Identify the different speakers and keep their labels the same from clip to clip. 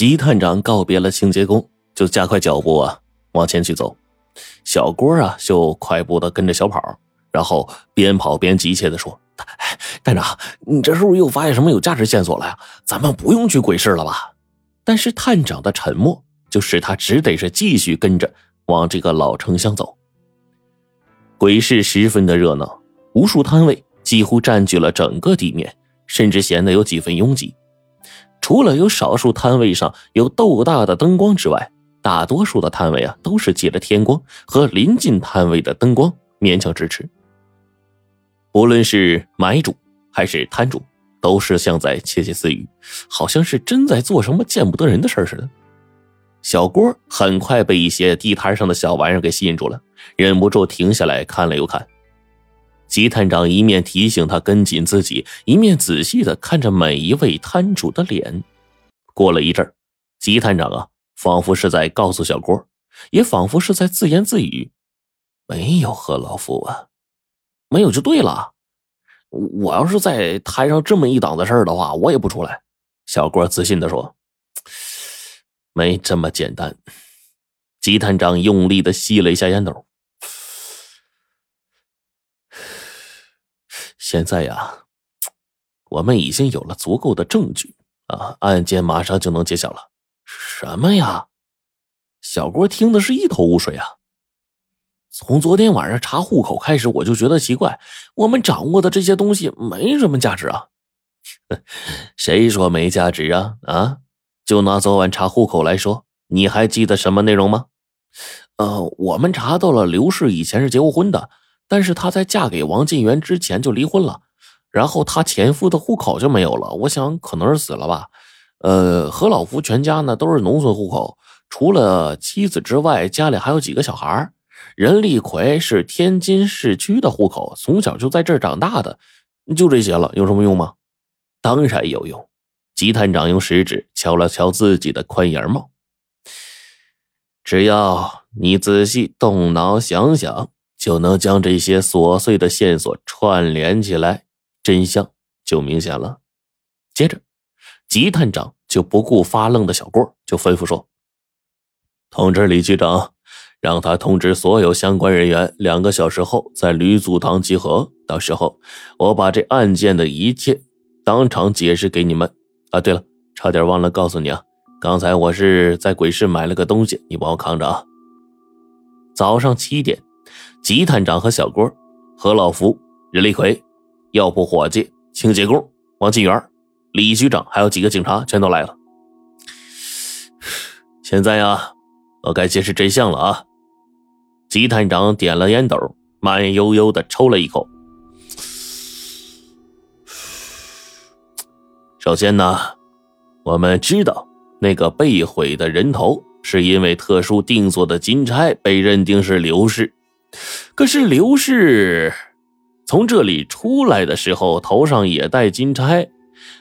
Speaker 1: 吉探长告别了清洁工，就加快脚步啊往前去走。小郭啊就快步的跟着小跑，然后边跑边急切的说：“探长，你这是不是又发现什么有价值线索了呀？咱们不用去鬼市了吧？”但是探长的沉默就使他只得是继续跟着往这个老城乡走。鬼市十分的热闹，无数摊位几乎占据了整个地面，甚至显得有几分拥挤。除了有少数摊位上有豆大的灯光之外，大多数的摊位啊都是借着天光和临近摊位的灯光勉强支持。无论是买主还是摊主，都是像在窃窃私语，好像是真在做什么见不得人的事似的。小郭很快被一些地摊上的小玩意儿给吸引住了，忍不住停下来看了又看。吉探长一面提醒他跟紧自己，一面仔细的看着每一位摊主的脸。过了一阵吉探长啊，仿佛是在告诉小郭，也仿佛是在自言自语：“没有何老夫啊，没有就对了。我要是在摊上这么一档子事儿的话，我也不出来。”小郭自信的说：“没这么简单。”吉探长用力的吸了一下烟斗。现在呀，我们已经有了足够的证据啊，案件马上就能揭晓了。什么呀？小郭听的是一头雾水啊。从昨天晚上查户口开始，我就觉得奇怪，我们掌握的这些东西没什么价值啊。谁说没价值啊？啊，就拿昨晚查户口来说，你还记得什么内容吗？呃，我们查到了刘氏以前是结过婚的。但是她在嫁给王进元之前就离婚了，然后她前夫的户口就没有了。我想可能是死了吧。呃，何老福全家呢都是农村户口，除了妻子之外，家里还有几个小孩。任立奎是天津市区的户口，从小就在这儿长大的。就这些了，有什么用吗？当然有用。吉探长用食指敲了敲自己的宽檐帽，只要你仔细动脑想想。就能将这些琐碎的线索串联起来，真相就明显了。接着，吉探长就不顾发愣的小郭，就吩咐说：“通知李局长，让他通知所有相关人员，两个小时后在吕祖堂集合。到时候，我把这案件的一切当场解释给你们。啊，对了，差点忘了告诉你啊，刚才我是在鬼市买了个东西，你帮我扛着啊。早上七点。”吉探长和小郭、何老福、任立奎、药铺伙计、清洁工王进元、李局长，还有几个警察全都来了。现在呀，我该揭示真相了啊！吉探长点了烟斗，慢悠悠的抽了一口。首先呢，我们知道那个被毁的人头是因为特殊定做的金钗被认定是刘氏。可是刘氏从这里出来的时候，头上也戴金钗，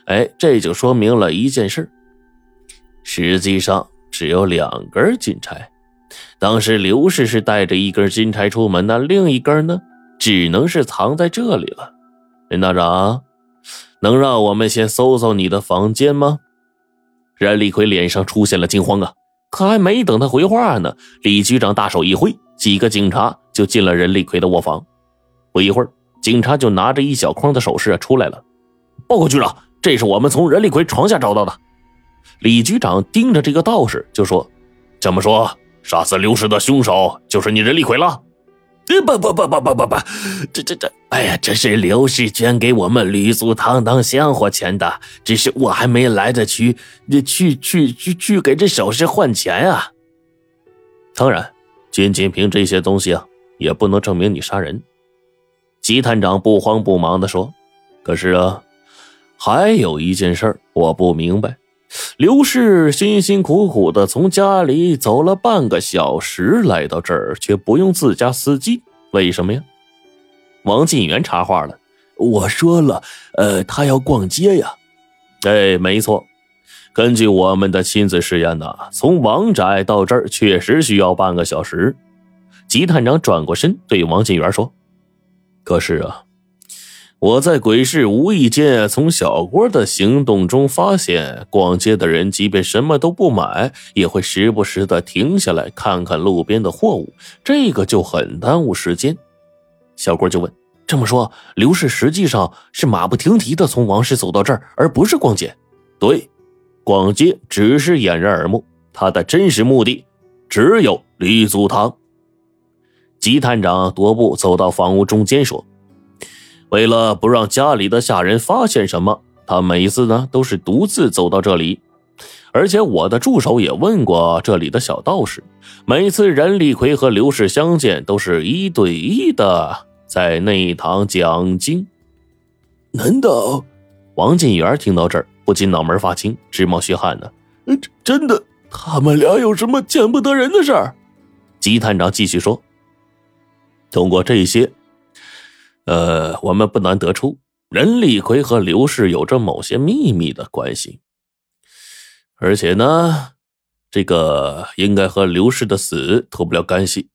Speaker 1: 哎，这就说明了一件事：实际上只有两根金钗。当时刘氏是带着一根金钗出门，那另一根呢，只能是藏在这里了。任道长，能让我们先搜搜你的房间吗？任立奎脸上出现了惊慌啊！可还没等他回话呢，李局长大手一挥，几个警察。就进了任立奎的卧房，不一会儿，警察就拿着一小筐的首饰出来了。报告局长，这是我们从任立奎床下找到的。李局长盯着这个道士就说：“这么说，杀死刘氏的凶手就是你任立奎了？”“不不不不不不不，这这这，哎呀，这是刘氏捐给我们吕祖堂当香火钱的，只是我还没来得及去去去去给这首饰换钱啊。当然，仅仅凭这些东西啊。”也不能证明你杀人，吉探长不慌不忙地说：“可是啊，还有一件事我不明白，刘氏辛辛苦苦的从家里走了半个小时来到这儿，却不用自家司机，为什么呀？”王进元插话了：“我说了，呃，他要逛街呀。”哎，没错，根据我们的亲自试验呢，从王宅到这儿确实需要半个小时。吉探长转过身对王进元说：“可是啊，我在鬼市无意间从小郭的行动中发现，逛街的人即便什么都不买，也会时不时的停下来看看路边的货物，这个就很耽误时间。小郭就问：“这么说，刘氏实际上是马不停蹄的从王氏走到这儿，而不是逛街？”“对，逛街只是掩人耳目，他的真实目的只有李祖堂。”吉探长踱步走到房屋中间说。为了不让家里的下人发现什么，他每次呢都是独自走到这里。而且我的助手也问过这里的小道士，每次任立奎和刘氏相见，都是一对一的在内堂讲经。
Speaker 2: 难道？
Speaker 1: 王进元听到这儿，不禁脑门发青，直冒虚汗呢。
Speaker 2: 真真的，他们俩有什么见不得人的事儿？
Speaker 1: 吉探长继续说：“通过这些。”呃，我们不难得出，任立奎和刘氏有着某些秘密的关系，而且呢，这个应该和刘氏的死脱不了干系。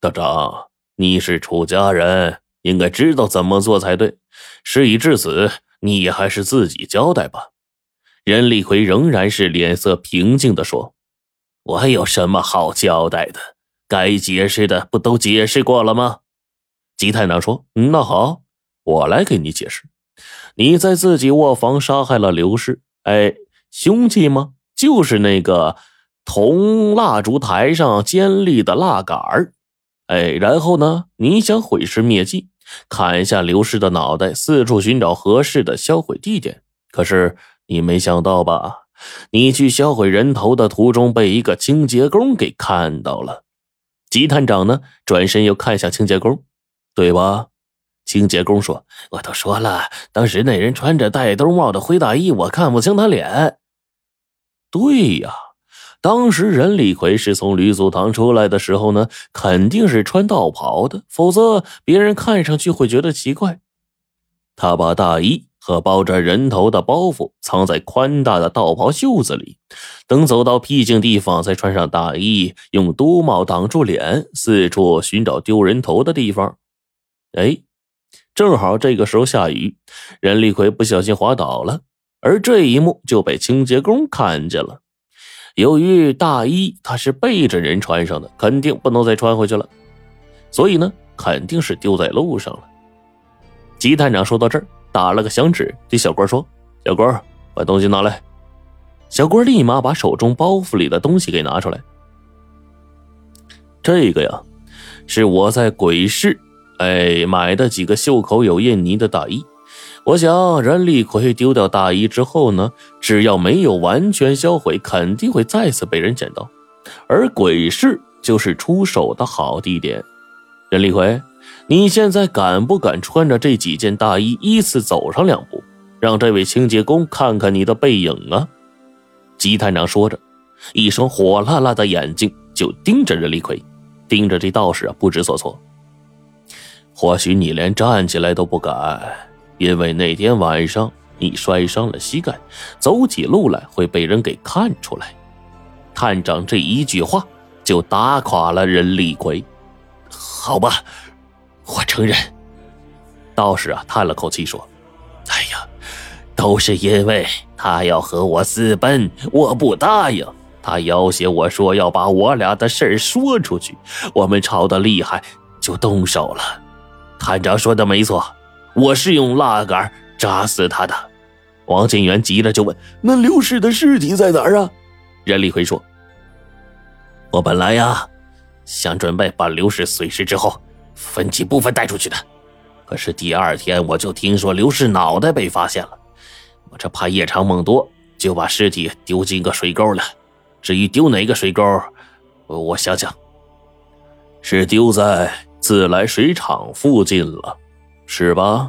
Speaker 1: 道长，你是出家人，应该知道怎么做才对。事已至此，你还是自己交代吧。任立奎仍然是脸色平静的说：“我有什么好交代的？该解释的不都解释过了吗？”吉太郎说：“那好，我来给你解释。你在自己卧房杀害了刘氏，哎，凶器吗？就是那个铜蜡烛台上尖利的蜡杆儿，哎，然后呢，你想毁尸灭迹，砍下刘氏的脑袋，四处寻找合适的销毁地点。可是你没想到吧？你去销毁人头的途中，被一个清洁工给看到了。”吉探长呢，转身又看向清洁工。对吧？清洁工说：“我都说了，当时那人穿着戴兜帽的灰大衣，我看不清他脸。”对呀，当时任立奎是从吕祖堂出来的时候呢，肯定是穿道袍的，否则别人看上去会觉得奇怪。他把大衣和包着人头的包袱藏在宽大的道袍袖子里，等走到僻静地方，再穿上大衣，用兜帽挡住脸，四处寻找丢人头的地方。哎，正好这个时候下雨，任立奎不小心滑倒了，而这一幕就被清洁工看见了。由于大衣他是背着人穿上的，肯定不能再穿回去了，所以呢，肯定是丢在路上了。吉探长说到这儿，打了个响指，对小郭说：“小郭，把东西拿来。”小郭立马把手中包袱里的东西给拿出来。这个呀，是我在鬼市。哎，买的几个袖口有印泥的大衣，我想任立奎丢掉大衣之后呢，只要没有完全销毁，肯定会再次被人捡到，而鬼市就是出手的好地点。任立奎，你现在敢不敢穿着这几件大衣依次走上两步，让这位清洁工看看你的背影啊？吉探长说着，一双火辣辣的眼睛就盯着任立奎，盯着这道士啊，不知所措。或许你连站起来都不敢，因为那天晚上你摔伤了膝盖，走起路来会被人给看出来。探长这一句话就打垮了任立奎。
Speaker 2: 好吧，我承认。
Speaker 1: 道士啊，叹了口气说：“
Speaker 2: 哎呀，都是因为他要和我私奔，我不答应。他要挟我说要把我俩的事说出去，我们吵得厉害，就动手了。”探长说的没错，我是用蜡杆扎死他的。
Speaker 1: 王金元急了，就问：“
Speaker 2: 那刘氏的尸体在哪儿啊？”
Speaker 1: 任立奎说：“
Speaker 2: 我本来呀，想准备把刘氏碎尸之后分几部分带出去的，可是第二天我就听说刘氏脑袋被发现了，我这怕夜长梦多，就把尸体丢进个水沟了。至于丢哪个水沟，我想想，
Speaker 1: 是丢在……”自来水厂附近了，是吧？